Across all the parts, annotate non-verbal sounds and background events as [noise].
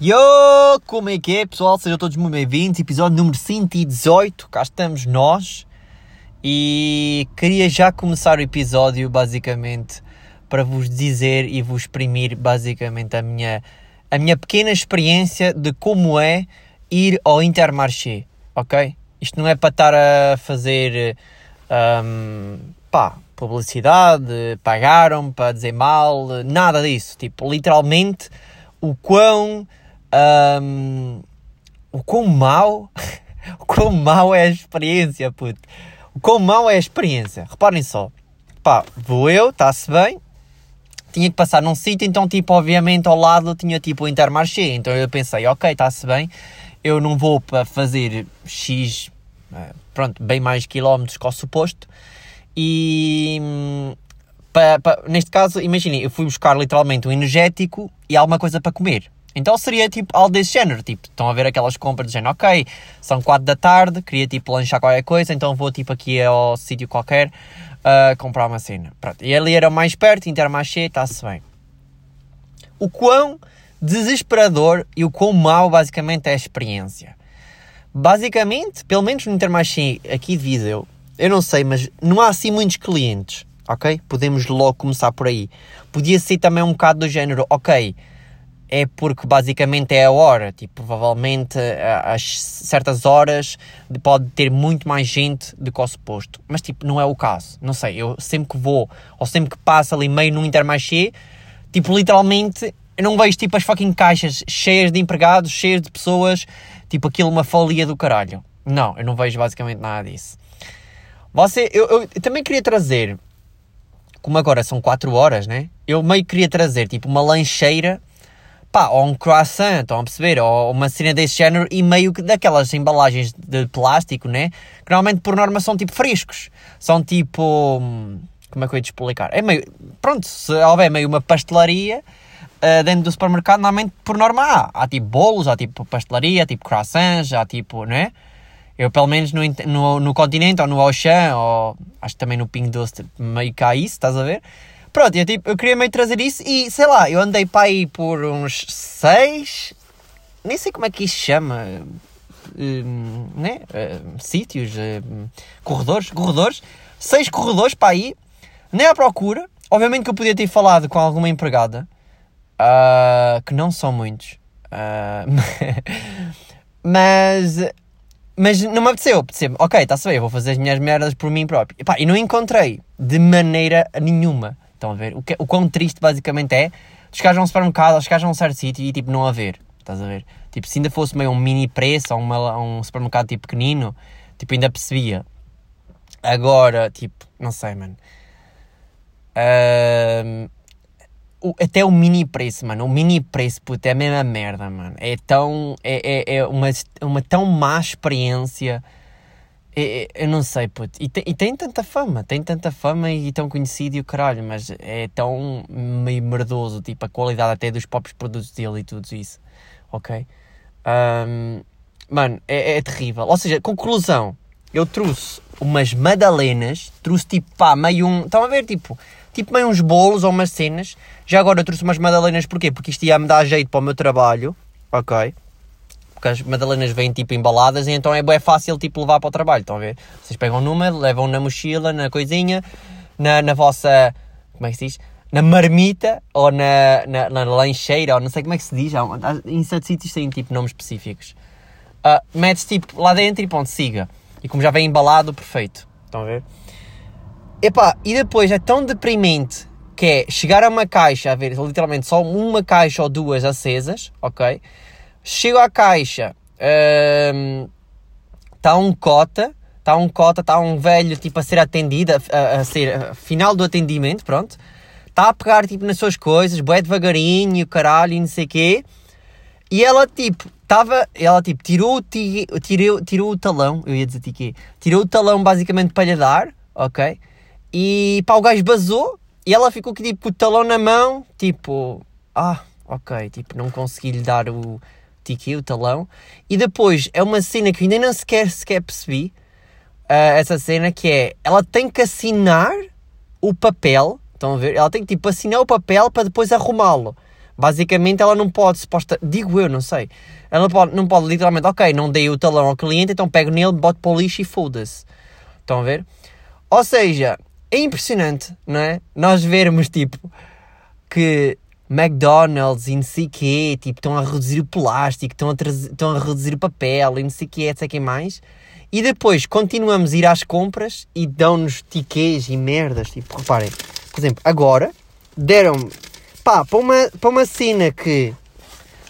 Yo, como é que é, pessoal? Sejam todos muito bem-vindos. Episódio número 118. Cá estamos nós. E queria já começar o episódio, basicamente, para vos dizer e vos exprimir, basicamente, a minha, a minha pequena experiência de como é ir ao Intermarché, ok? Isto não é para estar a fazer, um, pá, publicidade, pagaram para dizer mal, nada disso. Tipo, literalmente, o quão um, o quão mau, [laughs] o quão mau é a experiência, puto. O quão mau é a experiência. Reparem só. Pá, vou eu, está-se bem. Tinha que passar num sítio, então, tipo, obviamente, ao lado tinha, tipo, o Intermarché. Então eu pensei, ok, está-se bem. Eu não vou para fazer X, eh, pronto, bem mais quilómetros que o suposto. E, pa, pa, neste caso, imaginem, eu fui buscar literalmente um energético e alguma coisa para comer. Então seria tipo algo desse género, tipo, estão a ver aquelas compras de género, ok, são 4 da tarde, queria tipo lanchar qualquer coisa, então vou tipo aqui ao sítio qualquer uh, comprar uma cena. Pronto. E ali era mais perto, Intermarché, está-se bem. O quão desesperador e o quão mau basicamente é a experiência. Basicamente, pelo menos no Intermarché aqui de Viseu, eu não sei, mas não há assim muitos clientes, ok? Podemos logo começar por aí. Podia ser também um bocado do género, ok, é porque basicamente é a hora. Tipo, provavelmente às certas horas pode ter muito mais gente do que o suposto. Mas tipo, não é o caso. Não sei, eu sempre que vou ou sempre que passo ali meio no Intermarché, tipo, literalmente eu não vejo tipo as fucking caixas cheias de empregados, cheias de pessoas, tipo aquilo uma folia do caralho. Não, eu não vejo basicamente nada disso. Você, eu, eu, eu também queria trazer, como agora são 4 horas, né? Eu meio queria trazer tipo uma lancheira pá, ou um croissant, estão a perceber? Ou uma cena desse género e meio que daquelas embalagens de plástico, né? Que normalmente por norma são tipo frescos. São tipo. Como é que eu ia te explicar? É meio. Pronto, se houver meio uma pastelaria uh, dentro do supermercado, normalmente por norma há. Há tipo bolos, há tipo pastelaria, há tipo croissants, há tipo, né? Eu, pelo menos no, no, no continente ou no Auchan, ou acho que também no Ping Doce, meio que há isso, estás a ver? Pronto, eu, tipo, eu queria meio trazer isso e sei lá, eu andei para aí por uns seis, nem sei como é que isso chama, um, né? Uh, sítios, uh, corredores, corredores, seis corredores para aí, nem à procura. Obviamente que eu podia ter falado com alguma empregada, uh, que não são muitos, [laughs] mas mas não me apeteceu, apeteceu ok, está-se bem, eu vou fazer as minhas merdas por mim próprio. E, pá, e não encontrei de maneira nenhuma. Estão a ver? O, que, o quão triste basicamente é chegares a um supermercado ou chegares a um certo sítio e tipo não haver. Estás a ver? Tipo, se ainda fosse meio um mini preço ou uma, um supermercado tipo pequenino, tipo, ainda percebia. Agora, tipo, não sei, mano. O, até o mini preço, mano. O mini preço, puto, é a mesma merda, mano. É tão. É, é, é uma, uma tão má experiência é, é, eu não sei, puto. E tem, e tem, tanta fama, tem tanta fama e tão conhecido e o caralho, mas é tão meio merdoso, tipo, a qualidade até dos próprios produtos dele e tudo isso, ok? Um, mano, é, é, terrível. Ou seja, conclusão, eu trouxe umas madalenas, trouxe tipo, pá, meio um. Estão a ver, tipo, tipo meio uns bolos ou umas cenas. Já agora eu trouxe umas madalenas, porquê? Porque isto ia-me dar jeito para o meu trabalho, ok? Porque as madalenas vêm tipo embaladas e então é bem fácil tipo levar para o trabalho, estão a ver? Vocês pegam numa, levam na mochila, na coisinha, na, na vossa, como é que se diz? Na marmita ou na, na, na lancheira, ou não sei como é que se diz, em certos sítios têm tipo nomes específicos. Uh, metes tipo lá dentro e pronto, siga. E como já vem embalado, perfeito. Estão a ver? Epá, e depois é tão deprimente que é chegar a uma caixa, a ver literalmente só uma caixa ou duas acesas, ok? Chego à caixa, está um, um cota, está um cota, está um velho tipo a ser atendido, a, a ser a final do atendimento, pronto. Está a pegar tipo nas suas coisas, bué devagarinho, caralho, e não sei quê. E ela tipo, estava, ela tipo, tirou, tirou, tirou o talão, eu ia dizer quê? Tirou o talão basicamente para lhe dar, ok? E pá, o gajo basou e ela ficou tipo com o talão na mão, tipo, ah, ok, tipo, não consegui lhe dar o, ticket, o talão. E depois é uma cena que eu ainda não sequer, sequer percebi. Uh, essa cena que é ela tem que assinar o papel. Estão a ver? Ela tem que tipo assinar o papel para depois arrumá-lo. Basicamente, ela não pode, suposta, digo eu, não sei. Ela não pode, não pode literalmente, ok, não dei o talão ao cliente, então pego nele, boto para o lixo e foda-se. Estão a ver? Ou seja, é impressionante, não é? Nós vermos, tipo, que McDonald's e não sei o quê, tipo, estão a reduzir o plástico, estão a, estão a reduzir o papel e não sei o quê, etc. que mais. E depois continuamos a ir às compras e dão-nos tiquês e merdas. Tipo, reparem, por exemplo, agora deram-me pá, para uma, para uma cena que,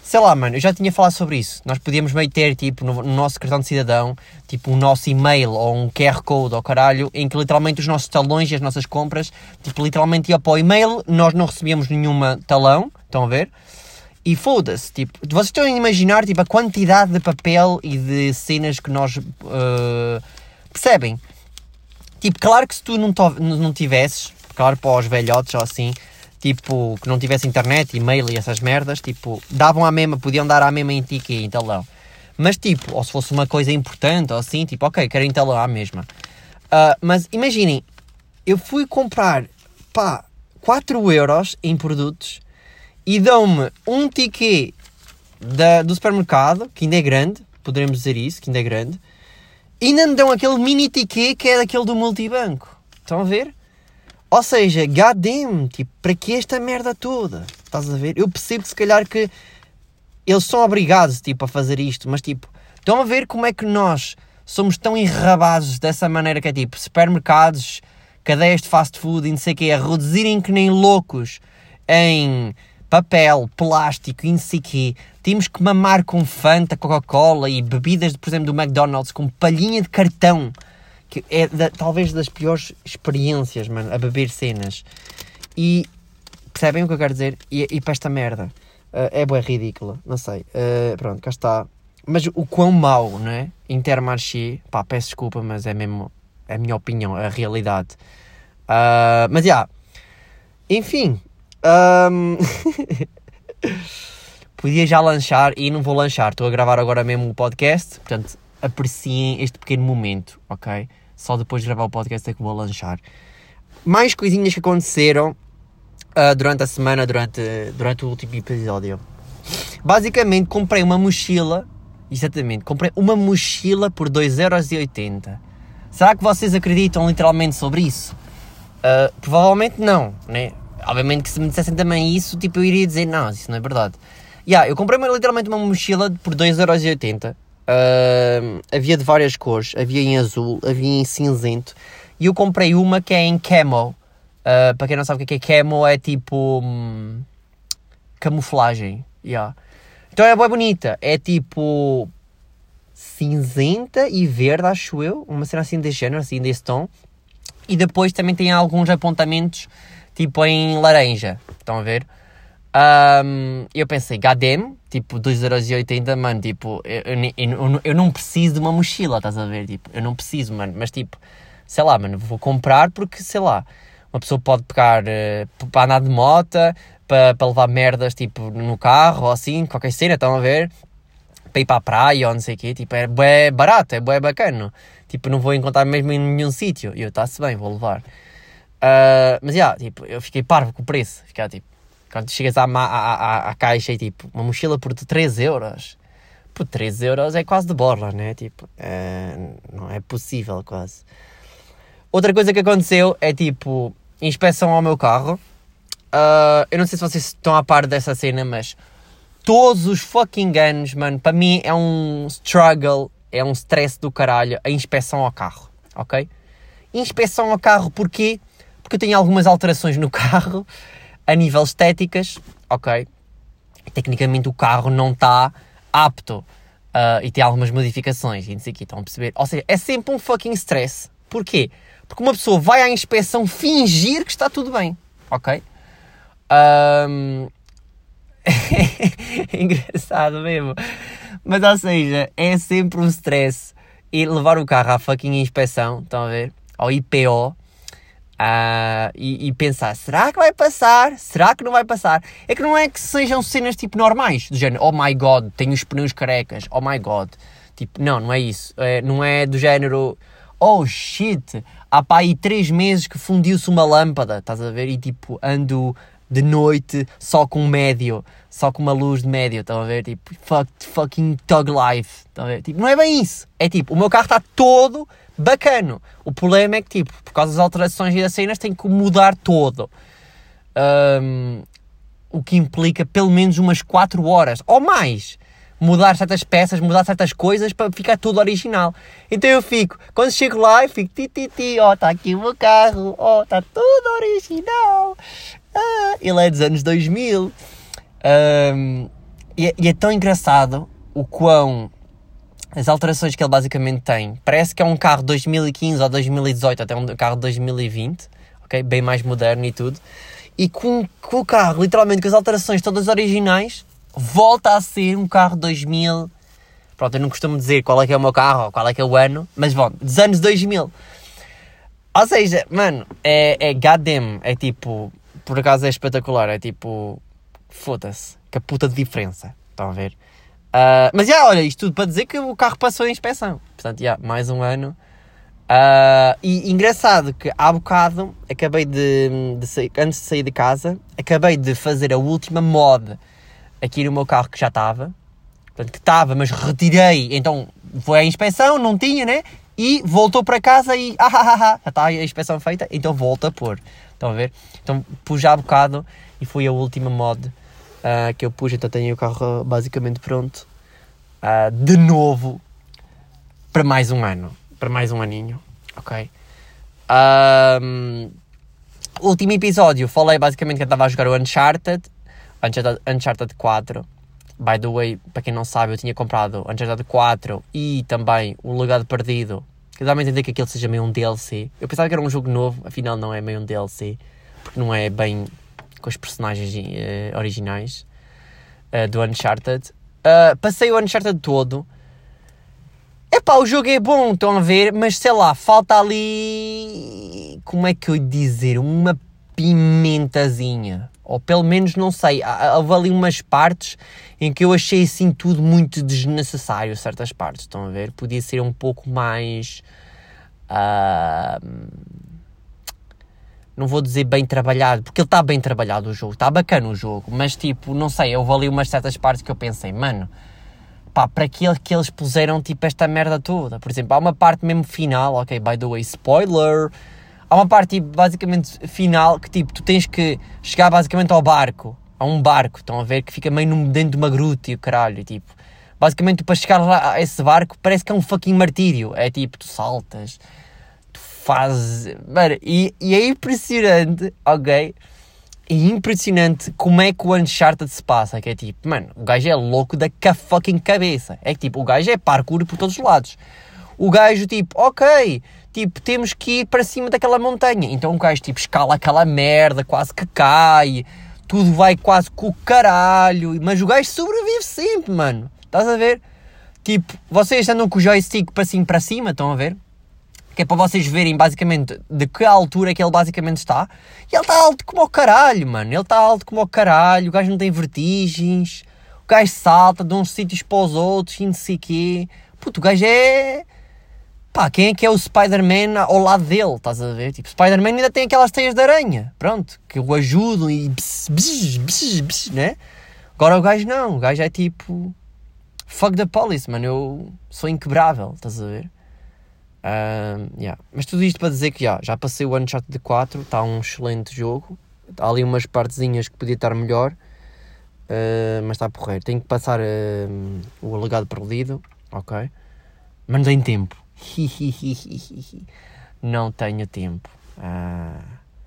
sei lá, mano, eu já tinha falado sobre isso. Nós podíamos meio ter, tipo, no, no nosso cartão de cidadão, tipo, um nosso e-mail ou um QR Code ou caralho, em que literalmente os nossos talões e as nossas compras, tipo, literalmente ia para o e-mail, nós não recebíamos nenhuma talão, estão a ver? E foda-se, tipo, vocês estão a imaginar, tipo, a quantidade de papel e de cenas que nós, uh, percebem? Tipo, claro que se tu não, não tivesses, claro para os velhotes ou assim, tipo, que não tivesse internet, e-mail e essas merdas, tipo, davam a mesma, podiam dar a mesma em ticket, em talão. Mas tipo, ou se fosse uma coisa importante ou assim, tipo, ok, quero em talão à mesma. Uh, mas imaginem, eu fui comprar, pá, 4 euros em produtos e dão-me um ticket da, do supermercado, que ainda é grande, poderemos dizer isso, que ainda é grande, e ainda me dão aquele mini ticket que é daquele do multibanco. Estão a ver? Ou seja, goddamn, tipo, para que esta merda toda? Estás a ver? Eu percebo se calhar que eles são obrigados, tipo, a fazer isto, mas tipo, estão a ver como é que nós somos tão enrabados dessa maneira que é tipo, supermercados, cadeias de fast food e não sei o que, a reduzirem que nem loucos em papel, plástico e não sei o quê. Temos que mamar com Fanta, Coca-Cola e bebidas, por exemplo, do McDonald's com palhinha de cartão que é da, talvez das piores experiências, mano, a beber cenas. E percebem o que eu quero dizer? E, e para esta merda. Uh, é boa ridícula, não sei. Uh, pronto, cá está. Mas o quão mau, não é? Intermarché, pá, peço desculpa, mas é mesmo é a minha opinião, a realidade. Uh, mas já. Yeah. Enfim. Um... [laughs] Podia já lanchar e não vou lanchar. Estou a gravar agora mesmo o podcast, portanto apreciem este pequeno momento, ok? Só depois de gravar o podcast é que vou lanchar. Mais coisinhas que aconteceram uh, durante a semana, durante, durante o último episódio. Basicamente, comprei uma mochila. Exatamente, comprei uma mochila por 2,80€. Será que vocês acreditam literalmente sobre isso? Uh, provavelmente não, né? Obviamente que se me dissessem também isso, tipo, eu iria dizer, não, isso não é verdade. Yeah, eu comprei literalmente uma mochila por 2,80€ Uh, havia de várias cores, havia em azul, havia em cinzento. E eu comprei uma que é em camo. Uh, para quem não sabe o que é, que é camo, é tipo hum, camuflagem. Yeah. Então é bem bonita. É tipo cinzenta e verde, acho eu. Uma cena assim desse género, assim desse tom. E depois também tem alguns apontamentos tipo em laranja. Estão a ver? Um, eu pensei, gadem, tipo 2,80€, mano, tipo, eu, eu, eu, não preciso de uma mochila, estás a ver? Tipo, eu não preciso, mano, mas tipo, sei lá, mano, vou comprar porque, sei lá, uma pessoa pode pegar uh, para andar de moto, para, para levar merdas, tipo, no carro ou assim, qualquer cena, estão a ver? Para ir para a praia ou não sei o quê, tipo, é barato, é bué bacana. Tipo, não vou encontrar mesmo em nenhum sítio. E eu, está-se bem, vou levar. Uh, mas, já, yeah, tipo, eu fiquei parvo com o preço. Ficar, tipo, quando chegas à, à, à, à caixa e tipo, uma mochila por 3 euros. Por 3 euros é quase de borla, né? Tipo, é, não é possível quase. Outra coisa que aconteceu é tipo, inspeção ao meu carro. Uh, eu não sei se vocês estão a par dessa cena, mas todos os fucking anos, mano, para mim é um struggle, é um stress do caralho a inspeção ao carro, ok? Inspeção ao carro porquê? Porque eu tenho algumas alterações no [laughs] carro a nível estéticas, ok, tecnicamente o carro não está apto uh, e tem algumas modificações e não sei o que, estão a perceber? Ou seja, é sempre um fucking stress. Porquê? Porque uma pessoa vai à inspeção fingir que está tudo bem, ok? Um... [laughs] é engraçado mesmo. Mas ou seja, é sempre um stress e levar o carro à fucking inspeção, estão a ver? Ao IPO, Uh, e, e, pensar, será que vai passar? Será que não vai passar? É que não é que sejam cenas tipo normais, do género, oh my god, tenho os pneus carecas, oh my god. Tipo, não, não é isso. É, não é do género, oh shit, há pá aí três meses que fundiu-se uma lâmpada, estás a ver? E tipo, ando de noite, só com médio, só com uma luz de médio, estão a ver? Tipo, fuck, fucking thug life, estão a ver? Tipo, não é bem isso. É tipo, o meu carro está todo bacano. O problema é que, tipo, por causa das alterações e das cenas, tem que mudar todo. Um, o que implica pelo menos umas 4 horas ou mais mudar certas peças, mudar certas coisas para ficar tudo original. Então eu fico, quando chego lá, eu fico ti ti ti, ó, oh, está aqui o meu carro, ó, oh, está tudo original. Ah, ele é dos anos 2000. Um, e, é, e é tão engraçado o quão as alterações que ele basicamente tem. Parece que é um carro de 2015 ou 2018, até um carro de 2020, ok? Bem mais moderno e tudo. E com, com o carro, literalmente, com as alterações todas originais, volta a ser um carro 2000. Pronto, eu não costumo dizer qual é que é o meu carro ou qual é que é o ano, mas bom, dos anos 2000. Ou seja, mano, é, é goddamn, é tipo, por acaso é espetacular, é tipo, foda-se, que puta de diferença, estão a ver? Uh, mas já, yeah, olha, isto tudo para dizer que o carro passou a inspeção, portanto, já, yeah, mais um ano. Uh, e engraçado que há bocado acabei de, de sair, antes de sair de casa, acabei de fazer a última mod aqui no meu carro que já estava, portanto, que estava, mas retirei, então foi à inspeção, não tinha, né? E voltou para casa e ah, ah, ah, ah já está a inspeção feita, então volta a pôr. Estão a ver? Então pus já há bocado e foi a última mod uh, que eu pus, então tenho o carro basicamente pronto. Uh, de novo para mais um ano. Para mais um aninho. Ok? Um, último episódio falei basicamente que eu estava a jogar o Uncharted Uncharted, Uncharted 4. By the way, para quem não sabe, eu tinha comprado Uncharted 4 e também o Legado Perdido. Que dá-me a entender que aquele seja meio um DLC. Eu pensava que era um jogo novo, afinal não é meio um DLC. Porque não é bem com os personagens uh, originais uh, do Uncharted. Uh, passei o Uncharted todo. Epá, o jogo é bom, estão a ver, mas sei lá, falta ali. Como é que eu ia dizer? Uma pimentazinha. Ou pelo menos, não sei, houve ali umas partes em que eu achei assim tudo muito desnecessário, certas partes, estão a ver? Podia ser um pouco mais. Uh, não vou dizer bem trabalhado, porque ele está bem trabalhado o jogo, está bacana o jogo, mas tipo, não sei, houve ali umas certas partes que eu pensei, mano, pá, para que, que eles puseram tipo esta merda toda? Por exemplo, há uma parte mesmo final, ok, by the way, spoiler há uma parte tipo, basicamente final que tipo, tu tens que chegar basicamente ao barco, a um barco, estão a ver, que fica meio dentro de uma gruta e o caralho, tipo, basicamente para chegar lá a esse barco parece que é um fucking martírio, é tipo, tu saltas, fazes, mano, e, e é impressionante, ok, é impressionante como é que o Uncharted se passa, que é tipo, mano, o gajo é louco da fucking cabeça, é que tipo, o gajo é parkour por todos os lados, o gajo tipo, ok, tipo, temos que ir para cima daquela montanha. Então o gajo, tipo, escala aquela merda, quase que cai, tudo vai quase com o caralho, mas o gajo sobrevive sempre, mano. Estás a ver? Tipo, vocês andam com o joystick para cima para cima, estão a ver? Que é para vocês verem basicamente de que altura é que ele basicamente está. E ele está alto como o caralho, mano. Ele está alto como o caralho, o gajo não tem vertigens, o gajo salta de uns sítios para os outros e não sei quê. Puto, o gajo é Pá, quem é que é o Spider-Man ao lado dele? Estás a ver? Tipo, Spider-Man ainda tem aquelas teias de aranha, pronto, que o ajudam e bss, bss, bss, bss, né? Agora o gajo não, o gajo é tipo. Fuck the police, mano, eu sou inquebrável, estás a ver? Um, yeah. Mas tudo isto para dizer que yeah, já passei o Uncharted 4, está um excelente jogo. Há ali umas partezinhas que podia estar melhor, uh, mas está porreiro. Tenho que passar uh, o legado perdido, ok? Mas não tem tempo [laughs] não tenho tempo.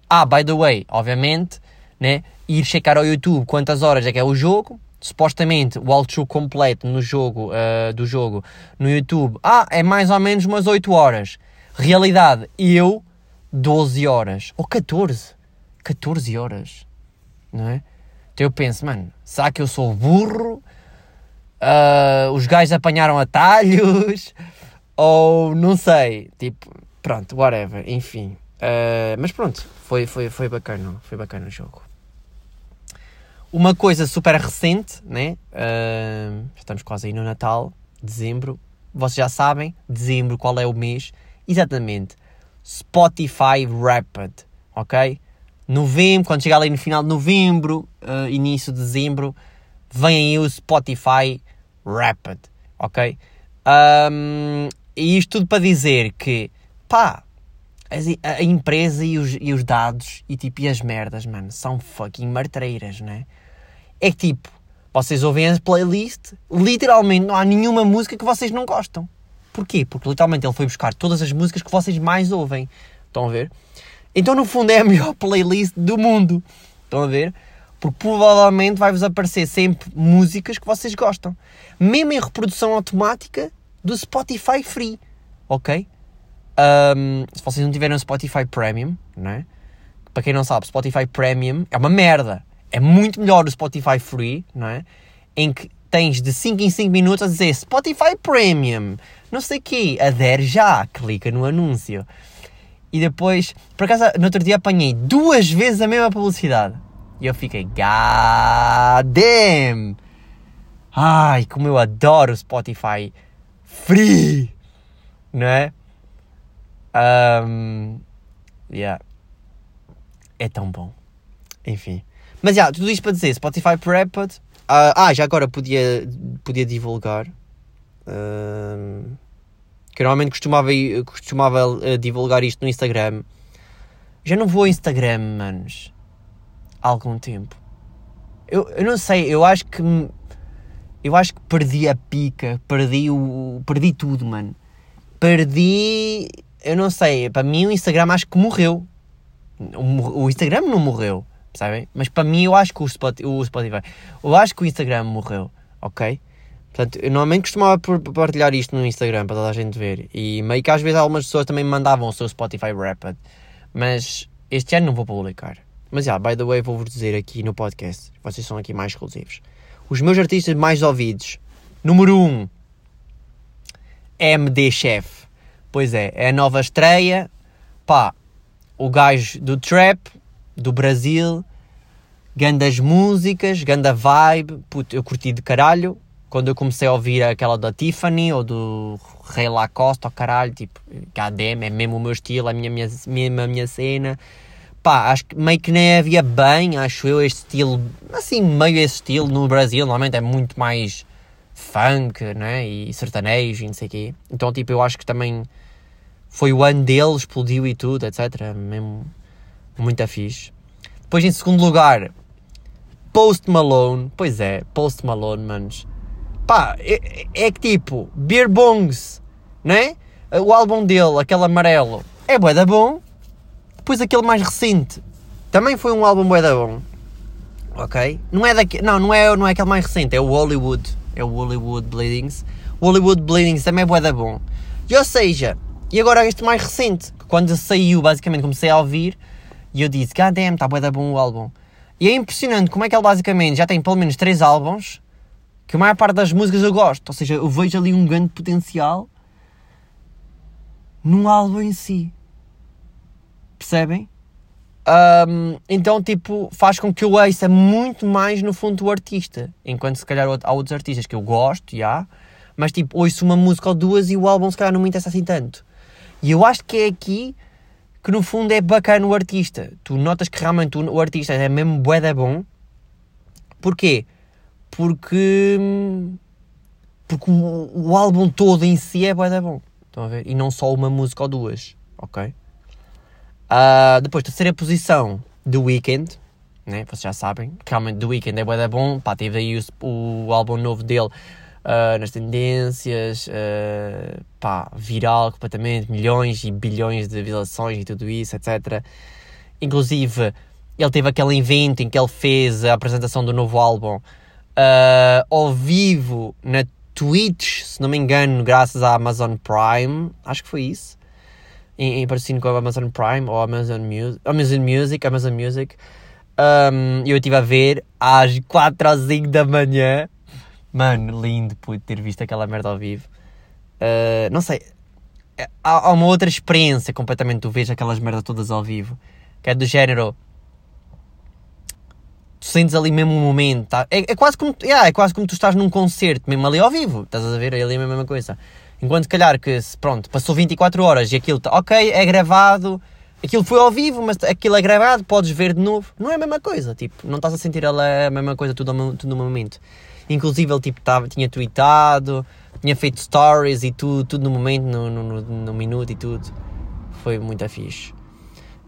Ah, by the way, obviamente, né, ir checar ao YouTube quantas horas é que é o jogo. Supostamente o walkthrough completo no jogo, uh, do jogo no YouTube, ah, é mais ou menos umas 8 horas. Realidade, eu 12 horas ou 14, 14 horas, não é? Então eu penso, mano, será que eu sou burro? Uh, os gajos apanharam atalhos? [laughs] Ou não sei, tipo, pronto, whatever, enfim. Uh, mas pronto, foi, foi, foi bacana, foi bacana o jogo. Uma coisa super recente, né? Uh, estamos quase aí no Natal, dezembro. Vocês já sabem, dezembro, qual é o mês? Exatamente, Spotify Rapid, ok? novembro, quando chegar ali no final de novembro, uh, início de dezembro, vem aí o Spotify Rapid, ok? Um, e isto tudo para dizer que, pá, a, empresa e os, e os dados e tipo, e as merdas, mano, são fucking martreiras, né? É tipo, vocês ouvem a playlist, literalmente não há nenhuma música que vocês não gostam. Porquê? Porque literalmente ele foi buscar todas as músicas que vocês mais ouvem. Estão a ver? Então, no fundo, é a [laughs] melhor playlist do mundo. Estão a ver? Porque provavelmente vai-vos aparecer sempre músicas que vocês gostam. Mesmo em reprodução automática do Spotify Free. Ok? Um, se vocês não tiverem um Spotify Premium, não é? Para quem não sabe, Spotify Premium é uma merda. É muito melhor o Spotify Free, não é? Em que tens de 5 em 5 minutos a dizer Spotify Premium, não sei o quê, adere já, clica no anúncio. E depois, por acaso, no outro dia apanhei duas vezes a mesma publicidade. E eu fiquei, god damn! Ai, como eu adoro o Spotify Free! Não é? Um, yeah. É tão bom. Enfim. Mas já, tudo isto para dizer, Spotify Prepped. Uh, ah, já agora podia, podia divulgar. Que normalmente costumava, costumava uh, divulgar isto no Instagram. Já não vou ao Instagram, manos. Há algum tempo. Eu, eu não sei, eu acho que. Eu acho que perdi a pica, perdi o. Perdi tudo, mano. Perdi. Eu não sei, para mim o Instagram acho que morreu. O, o Instagram não morreu, sabem? Mas para mim eu acho que o Spotify, o Spotify. Eu acho que o Instagram morreu, ok? Portanto, eu normalmente costumava partilhar isto no Instagram para toda a gente ver. E meio que às vezes algumas pessoas também me mandavam o seu Spotify Rapid. Mas este ano não vou publicar. Mas já, yeah, by the way, vou-vos dizer aqui no podcast. Vocês são aqui mais exclusivos. Os meus artistas mais ouvidos. Número 1. Um, MD Chef. Pois é, é a nova estreia. Pá, o gajo do trap, do Brasil. Gandas músicas, ganda vibe. Puto, eu curti de caralho quando eu comecei a ouvir aquela da Tiffany ou do Rei Lacoste, ou caralho, tipo, KDM, é mesmo o meu estilo, a minha, minha, mesmo a minha cena. Pá, acho que meio que nem havia bem, acho eu, este estilo, assim, meio esse estilo no Brasil, normalmente é muito mais funk, né, e sertanejo e não sei o quê. Então, tipo, eu acho que também foi o ano dele, explodiu e tudo, etc. Mesmo muito fixe. Depois, em segundo lugar, Post Malone. Pois é, Post Malone, manos. Pá, é, é que tipo, Beer Bongs, né? O álbum dele, aquele amarelo, é bué da bom. Depois aquele mais recente, também foi um álbum bué da bom. Ok? Não é, daqui, não, não, é, não é aquele mais recente, é o Hollywood. É o Hollywood Bleedings. O Hollywood Bleedings também é bué da bom. E, ou seja, e agora este mais recente, que quando saiu, basicamente comecei a ouvir, e eu disse, god damn, está da bom o álbum. E é impressionante como é que ele basicamente já tem pelo menos 3 álbuns que a maior parte das músicas eu gosto. Ou seja, eu vejo ali um grande potencial num álbum em si. Percebem? Um, então, tipo, faz com que eu ouça muito mais no fundo o artista. Enquanto se calhar há outros artistas que eu gosto, já, mas tipo, ouço uma música ou duas e o álbum se calhar não me interessa assim tanto. E eu acho que é aqui que no fundo é bacana o artista. Tu notas que realmente o, artista é mesmo bué da bom. Porquê? porque, porque o, o, álbum todo em si é bué da bom. Estão a ver? E não só uma música ou duas, ok? Uh, depois, terceira posição, The Weeknd, né? Vocês já sabem, realmente The Weeknd é bué da bom. Pá, teve aí o, o álbum novo dele uh, nas tendências, uh, pá, viral completamente, milhões e bilhões de visualizações e tudo isso, etc. Inclusive, ele teve aquele evento em que ele fez a apresentação do novo álbum uh, ao vivo na Twitch, se não me engano, graças à Amazon Prime, acho que foi isso, em, em com a Amazon Prime ou Amazon Amazon Music, Amazon Music. Um, eu estive a ver às 4 ou 5 da manhã. Mano, lindo pude ter visto aquela merda ao vivo. Uh, não sei, há, há, uma outra experiência completamente. Tu vês aquelas merdas todas ao vivo, que é do género tu sentes ali mesmo um momento. Tá? É, é, quase como, yeah, é quase como tu estás num concerto, mesmo ali ao vivo. Estás a ver? É ali a mesma coisa. Enquanto, calhar, que pronto, passou 24 horas e aquilo, tá, ok, é gravado, aquilo foi ao vivo, mas aquilo é gravado, podes ver de novo. Não é a mesma coisa, tipo, não estás a sentir a mesma coisa tudo, tudo no momento. Inclusive ele tipo, tava, tinha tweetado, tinha feito stories e tudo, tudo no momento, no, no, no, minuto e tudo. Foi muito fixe.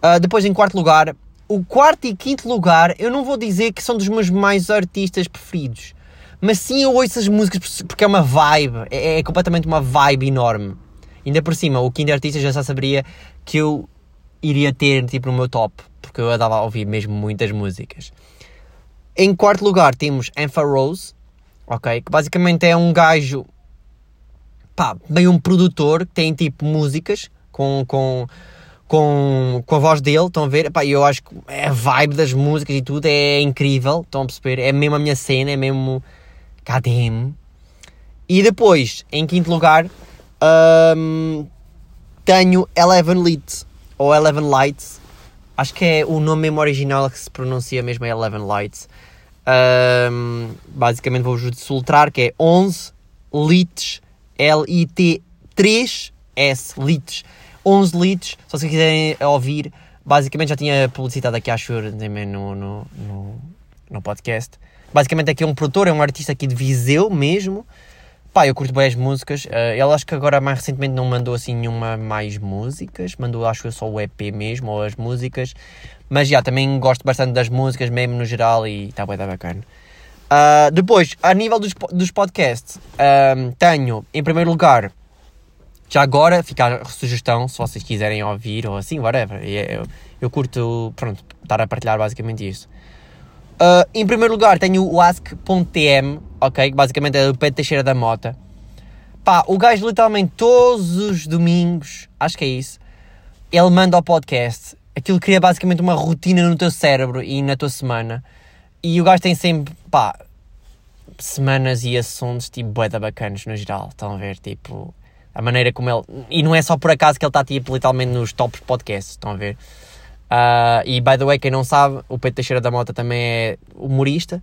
Uh, depois em quarto lugar, o quarto e quinto lugar, eu não vou dizer que são dos meus mais artistas preferidos. Mas sim eu ouço as músicas porque é uma vibe, é, é completamente uma vibe enorme. Ainda por cima, o quinto artista já saberia que eu iria ter tipo no meu top, porque eu andava a ouvir mesmo muitas músicas. Em quarto lugar temos Enfa Rose, ok? Que basicamente é um gajo, pá, meio um produtor que tem tipo músicas com, com, com, com a voz dele, estão a ver? Pá, eu acho que é a vibe das músicas e tudo é incrível, estão a perceber? É mesmo a minha cena, é mesmo KDM. E depois, em quinto lugar, um, tenho Eleven Lights, ou Eleven Lights, acho que é o nome mesmo original que se pronuncia mesmo é Eleven Lights. Um, basicamente vou-vos que é 11 litres, L-I-T-3-S, litres. 11 litres, se vocês quiserem ouvir, basicamente já tinha publicitado aqui, acho também no, no, no, no podcast. Basicamente aqui é um produtor, é um artista aqui de Viseu mesmo, Pá, eu curto bem as músicas. Uh, ele acho que agora mais recentemente não mandou assim nenhuma mais músicas. Mandou acho que só o EP mesmo, ou as músicas. Mas já, também gosto bastante das músicas, mesmo no geral, e está bem, tá bacana. Uh, depois, a nível dos, dos podcasts, um, tenho, em primeiro lugar, já agora, fica a sugestão, se vocês quiserem ouvir, ou assim, whatever. Eu, eu curto, pronto, estar a partilhar basicamente isso. Uh, em primeiro lugar, tenho o ask.tm, ok? Basicamente é do Pedro Teixeira da Mota. Pá, o gajo literalmente todos os domingos, acho que é isso, ele manda ao podcast. Aquilo cria basicamente uma rotina no teu cérebro e na tua semana. E o gajo tem sempre, pá, semanas e assuntos tipo boeda bacanas no geral. Estão a ver, tipo, a maneira como ele. E não é só por acaso que ele está tipo literalmente nos tops podcasts, estão a ver? Uh, e by the way, quem não sabe, o Pedro Teixeira da Mota também é humorista.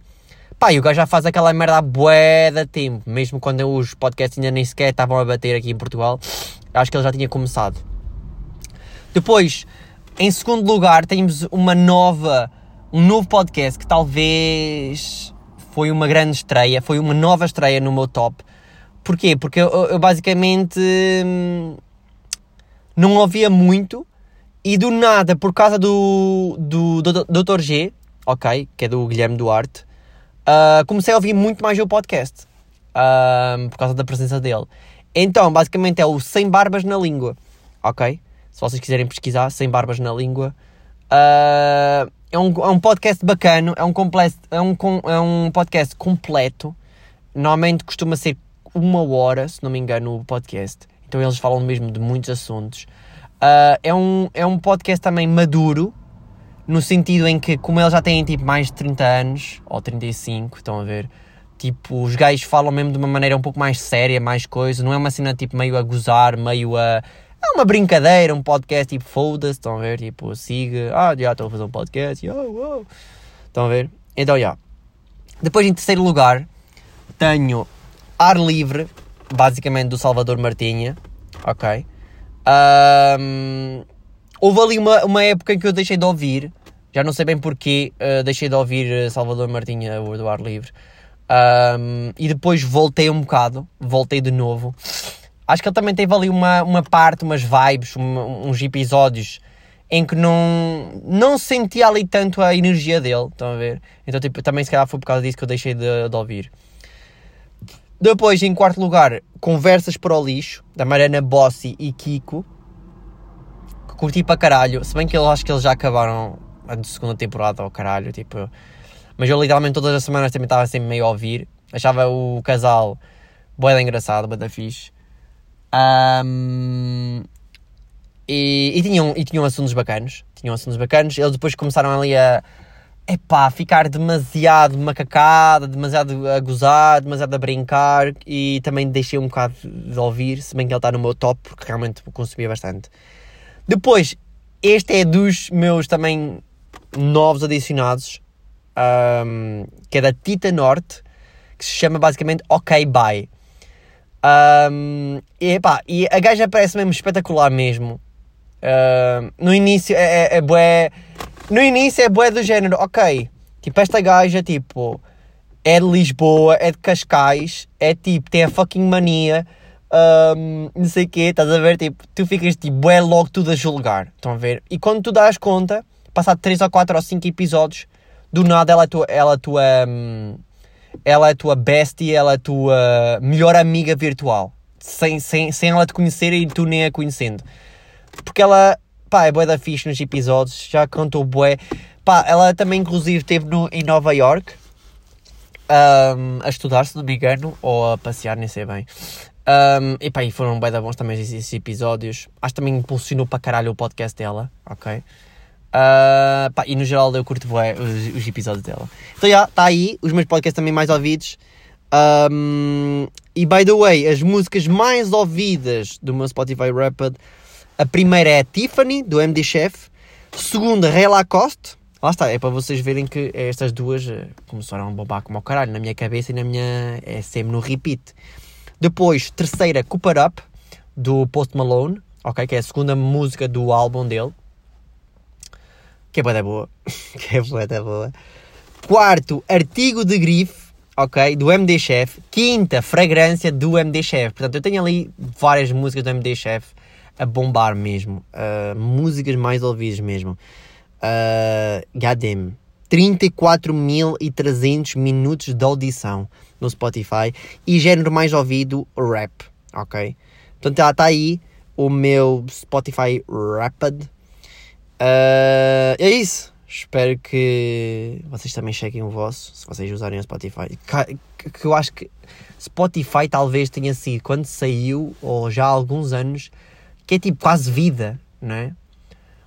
Pá, e o gajo já faz aquela merda há de tempo, mesmo quando os podcasts ainda nem sequer estavam a bater aqui em Portugal. Acho que ele já tinha começado. Depois, em segundo lugar, temos uma nova, um novo podcast que talvez foi uma grande estreia, foi uma nova estreia no meu top. Porquê? Porque eu, eu basicamente hum, não ouvia muito e do nada, por causa do, do, do, do Dr. G, ok, que é do Guilherme Duarte, uh, comecei a ouvir muito mais o podcast. Uh, por causa da presença dele. Então, basicamente é o Sem Barbas na Língua, ok? Se vocês quiserem pesquisar, Sem Barbas na Língua. Uh, é, um, é um podcast bacana, é um, completo, é, um, é um podcast completo. Normalmente costuma ser uma hora, se não me engano, o podcast. Então eles falam mesmo de muitos assuntos. Uh, é, um, é um podcast também maduro, no sentido em que, como eles já têm tipo mais de 30 anos, ou 35, estão a ver, tipo, os gajos falam mesmo de uma maneira um pouco mais séria, mais coisa, não é uma cena tipo meio a gozar, meio a. É uma brincadeira, um podcast tipo foda-se, estão a ver? Tipo, siga, ah, já estou a fazer um podcast, oh, oh. estão a ver? Então, já. Depois, em terceiro lugar, tenho Ar Livre, basicamente do Salvador Martinha, ok? Um, houve ali uma, uma época em que eu deixei de ouvir, já não sei bem porquê, uh, deixei de ouvir eh, Salvador Martinha, do ar livre. Um, e depois voltei um bocado, voltei de novo. Acho que ele também teve ali uma, uma parte, umas vibes, um, uns episódios em que não, não sentia ali tanto a energia dele, estão a ver? Então, tipo, também se calhar foi por causa disso que eu deixei de, de ouvir. Depois, em quarto lugar, Conversas para o Lixo, da Mariana Bossi e Kiko. Que curti para caralho. Se bem que eu acho que eles já acabaram a segunda temporada, ao caralho. Tipo, mas eu literalmente todas as semanas também estava sempre meio a ouvir. Achava o casal boeda engraçado, boeda fixe. Um, e, e, tinham, e tinham assuntos bacanos. Tinham assuntos bacanos. Eles depois começaram ali a é pá, ficar demasiado macacada, demasiado a gozar, demasiado a brincar e também deixei um bocado de ouvir, se bem que ele está no meu top, porque realmente consumia bastante. Depois, este é dos meus também novos adicionados, um, que é da Tita Norte, que se chama basicamente Ok Bye. Um, e, epá, e a gaja parece mesmo espetacular mesmo. Uh, no início é, é, é bué. No início é bué do género, ok. Tipo, esta gaja, tipo, é de Lisboa, é de Cascais, é tipo, tem a fucking mania, um, não sei o quê, estás a ver? Tipo, tu ficas tipo, bué logo tudo a julgar, estão a ver? E quando tu dás conta, passado 3 ou 4 ou 5 episódios, do nada ela é tua, ela é tua, um, ela é tua bestie, ela é tua melhor amiga virtual, sem, sem, sem ela te conhecer e tu nem a conhecendo. Porque ela, pá, é bué da fixe nos episódios, já cantou bué. Pá, ela também inclusive esteve no, em Nova York, um, a estudar, se não me engano, ou a passear, nem sei bem. Um, e pá, e foram bem da bons também esses episódios. Acho que também impulsionou para caralho o podcast dela, ok? Uh, pá, e no geral eu curto bem os, os, episódios dela. Então já, está aí, os meus podcasts também mais ouvidos. Um, e by the way, as músicas mais ouvidas do meu Spotify Rapid, a primeira é a Tiffany, do MD Chef. Segunda, Ray Lacoste. Lá está, é para vocês verem que estas duas eh, começaram a bombar como ao caralho na minha cabeça e na minha. é sempre no repeat. Depois, terceira, Cooper Up, do Post Malone, ok? Que é a segunda música do álbum dele. Que é boa boa. [laughs] que é boa boa. Quarto, Artigo de Grife, ok? Do MD Chef. Quinta, Fragrância do MD Chef. Portanto, eu tenho ali várias músicas do MD Chef a bombar mesmo. Uh, músicas mais ouvidas mesmo. Uh, goddamn. 34.300 minutos de audição no Spotify e género mais ouvido, rap, ok? Portanto, está aí o meu Spotify Rapid. Uh, é isso. Espero que vocês também chequem o vosso, se vocês usarem o Spotify. Que eu acho que Spotify talvez tenha sido quando saiu, ou já há alguns anos, que é tipo quase vida, não é?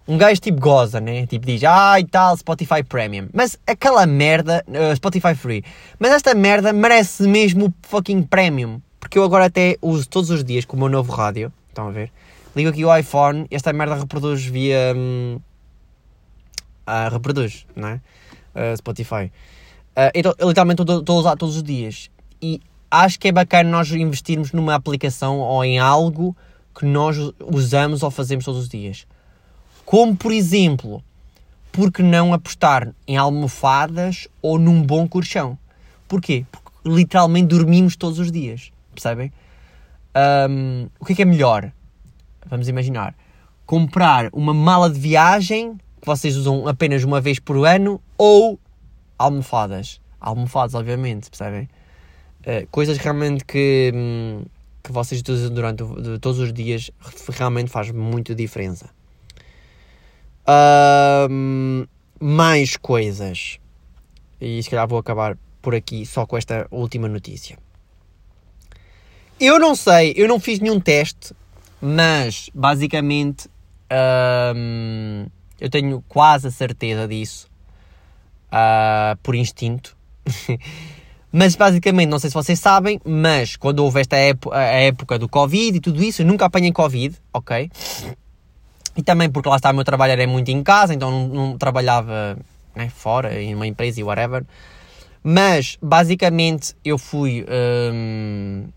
um gajo tipo goza, né? Tipo diz, ah e tal, Spotify Premium. Mas aquela merda, uh, Spotify Free. Mas esta merda merece mesmo o fucking Premium. Porque eu agora até uso todos os dias com o meu novo rádio. Estão a ver? Ligo aqui o iPhone e esta merda reproduz via. Hum, uh, reproduz, não é? Uh, Spotify. Uh, então, eu literalmente estou a usar todos os dias. E acho que é bacana nós investirmos numa aplicação ou em algo que nós usamos ou fazemos todos os dias. Como, por exemplo, por que não apostar em almofadas ou num bom colchão? Porquê? Porque literalmente dormimos todos os dias, percebem? Um, o que é que é melhor? Vamos imaginar. Comprar uma mala de viagem que vocês usam apenas uma vez por ano ou almofadas. Almofadas, obviamente, percebem? Uh, coisas realmente que, hum, que vocês usam durante todos os dias realmente faz muita diferença mais coisas. E se calhar vou acabar por aqui só com esta última notícia. Eu não sei, eu não fiz nenhum teste, mas basicamente eu tenho quase a certeza disso uh, por instinto. [laughs] mas basicamente, não sei se vocês sabem, mas quando houve esta época, a época do Covid e tudo isso, eu nunca apanhei Covid, ok? E também porque lá está, o meu trabalho era muito em casa, então não, não trabalhava né, fora, em uma empresa e whatever. Mas, basicamente, eu fui... Hum,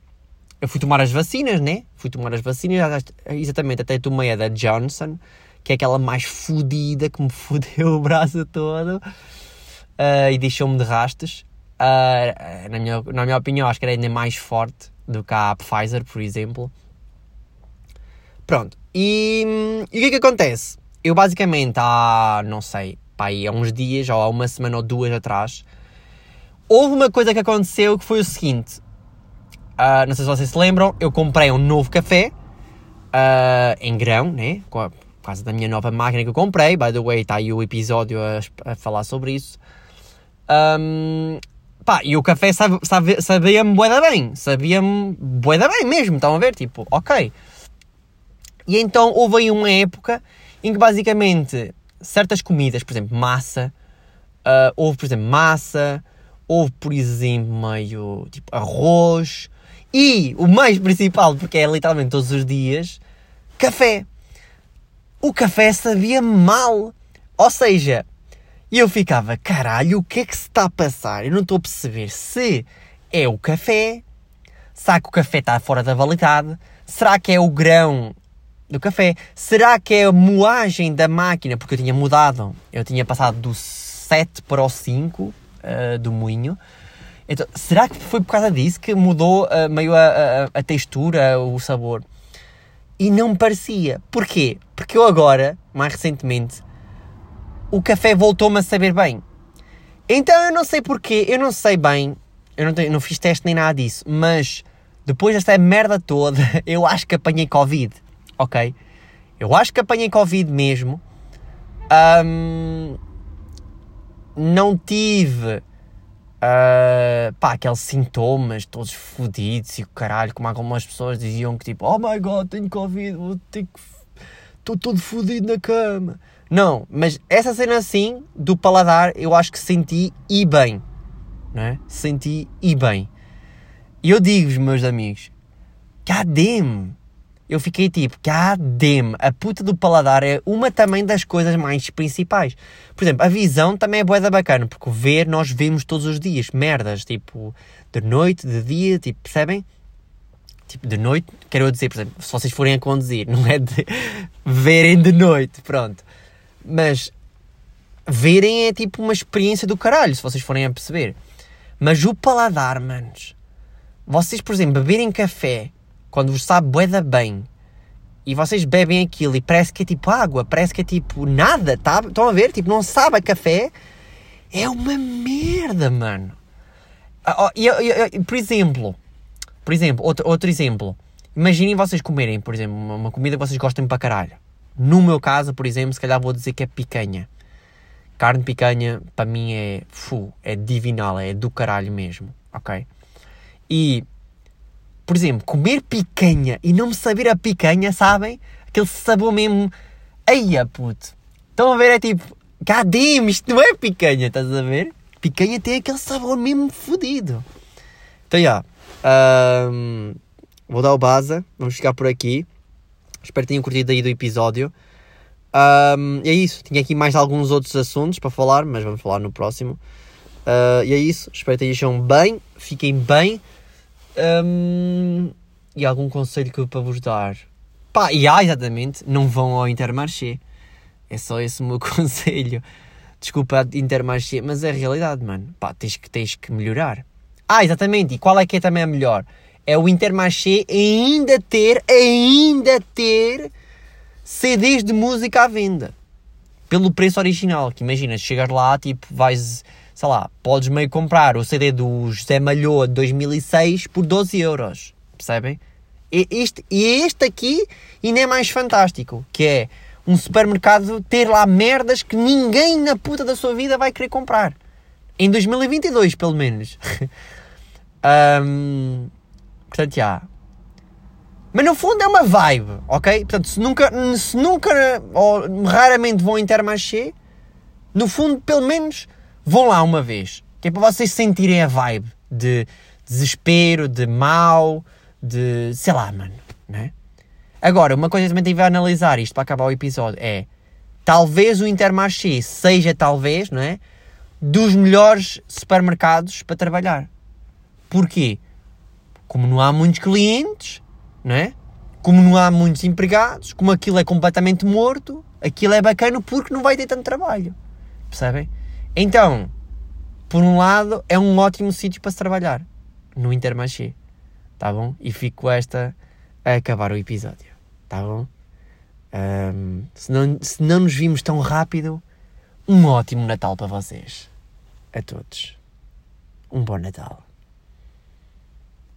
eu fui tomar as vacinas, né? Fui tomar as vacinas, exatamente, até tomei a da Johnson, que é aquela mais fodida, que me [laughs] fodeu o braço todo uh, e deixou-me de rastos. Uh, na, minha, na minha opinião, acho que era ainda mais forte do que a Pfizer, por exemplo. Pronto, e, e o que é que acontece? Eu basicamente há, não sei, pá, aí, há uns dias, ou há uma semana ou duas atrás, houve uma coisa que aconteceu que foi o seguinte. Uh, não sei se vocês se lembram, eu comprei um novo café uh, em grão, né? Por causa da minha nova máquina que eu comprei. By the way, está aí o episódio a, a falar sobre isso. Um, pá, e o café sabia-me sabia bué bem. Sabia-me bué bem mesmo, estão a ver? Tipo, ok. E então houve aí uma época em que basicamente certas comidas, por exemplo, massa, uh, houve, por exemplo, massa, houve, por exemplo, meio tipo arroz e o mais principal, porque é literalmente todos os dias, café. O café sabia mal. Ou seja, eu ficava, caralho, o que é que se está a passar? Eu não estou a perceber se é o café, será que o café está fora da validade, será que é o grão do café. Será que é a moagem da máquina? Porque eu tinha mudado. Eu tinha passado do 7 para o 5 uh, do moinho. Então, será que foi por causa disso que mudou uh, meio a, a, a, textura, o sabor? E não me parecia. Porquê? Porque eu agora, mais recentemente, o café voltou-me a saber bem. Então eu não sei porquê, eu não sei bem, eu não, tenho, não fiz teste nem nada disso, mas depois desta merda toda, [laughs] eu acho que apanhei Covid, ok? Eu acho que apanhei Covid mesmo. Um, não tive uh, pá, aqueles sintomas todos fodidos e o caralho, como algumas pessoas diziam que tipo, oh my god, tenho Covid, vou ter que. estou todo fodido na cama. Não, mas essa cena assim, do paladar, eu acho que senti e bem. Não é? Senti e bem. E eu digo-vos, meus amigos, God damn! Eu fiquei tipo, damn! A puta do paladar é uma também das coisas mais principais. Por exemplo, a visão também é boa da bacana, porque ver nós vemos todos os dias. Merdas, tipo, de noite, de dia, tipo, percebem? Tipo, de noite, quero dizer, por exemplo, se vocês forem a conduzir, [laughs] não é de verem de noite, pronto. Mas verem é tipo uma experiência do caralho, se vocês forem a perceber. Mas o paladar, manos. Vocês, por exemplo, beberem café quando vos sabe boeda bem e vocês bebem aquilo e parece que é tipo água, parece que é tipo nada, tá? Estão a ver? Tipo, não sabe a café. É uma merda, mano. Ah, oh, por exemplo, por exemplo, outro, outro exemplo. Imaginem vocês comerem, por exemplo, uma comida que vocês gostem para caralho. No meu caso, por exemplo, se calhar vou dizer que é picanha. Carne picanha, para mim, é, fu, é divinal, é do caralho mesmo, ok? E, por exemplo, comer picanha e não me saber a picanha, sabem? Aquele sabor mesmo, eia puto. Estão a ver? É tipo, cadê isto não é picanha, estás a ver? Picanha tem aquele sabor mesmo fodido. Então, já. Yeah, um, vou dar o base, vamos ficar por aqui. Espero que tenham curtido aí do episódio. Um, é isso. Tinha aqui mais alguns outros assuntos para falar, mas vamos falar no próximo. Uh, e é isso. Espero que estejam bem, fiquem bem. Um, e algum conselho que eu para vos dar? Pá, e há exatamente, não vão ao Intermarché. É só esse o meu [laughs] conselho. Desculpa, Intermarché, mas é a realidade, mano. Pá, tens que, tens que melhorar. Ah, exatamente. E qual é que é também a melhor? é o Intermarché ainda ter, ainda ter CDs de música à venda. Pelo preço original, que imagina, chegar lá, tipo, vais, sei lá, podes meio comprar o CD do José Malhoa de 2006 por 12 euros, percebem? E este, e este aqui ainda é mais fantástico, que é um supermercado ter lá merdas que ninguém na puta da sua vida vai querer comprar. Em 2022, pelo menos. [laughs] um, Portanto, já. Mas no fundo é uma vibe, ok? Portanto, se nunca, se nunca ou raramente vão em Intermarché, no fundo, pelo menos, vão lá uma vez. Que é para vocês sentirem a vibe de desespero, de mal, de. sei lá, mano. Né? Agora, uma coisa que também tive a analisar isto para acabar o episódio é. Talvez o Intermarché seja, talvez, não é? Dos melhores supermercados para trabalhar. Porquê? como não há muitos clientes, não é? Como não há muitos empregados, como aquilo é completamente morto, aquilo é bacana porque não vai ter tanto trabalho. Percebem? Então, por um lado, é um ótimo sítio para se trabalhar no Intermarché. Tá bom? E fico esta a acabar o episódio. Tá bom? Um, se, não, se não nos vimos tão rápido, um ótimo Natal para vocês. A todos. Um bom Natal.